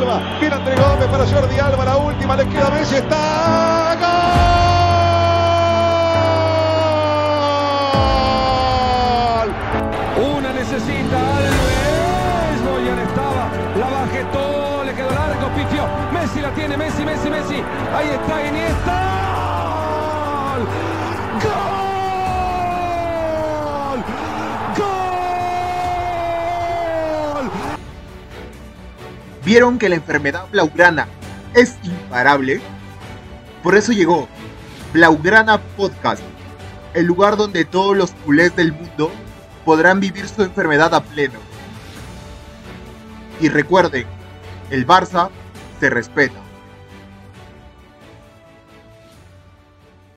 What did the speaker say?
Alba. Viene André Gómez para Jordi Alba. La última le queda Messi. Está. ¡Gol! Una necesita Alves. Boyan estaba. La bajé todo. Le quedó largo. Pifió. Messi la tiene. Messi, Messi, Messi. Ahí está Iniesta. ¿Vieron que la enfermedad blaugrana es imparable? Por eso llegó Blaugrana Podcast, el lugar donde todos los culés del mundo podrán vivir su enfermedad a pleno. Y recuerden, el Barça se respeta.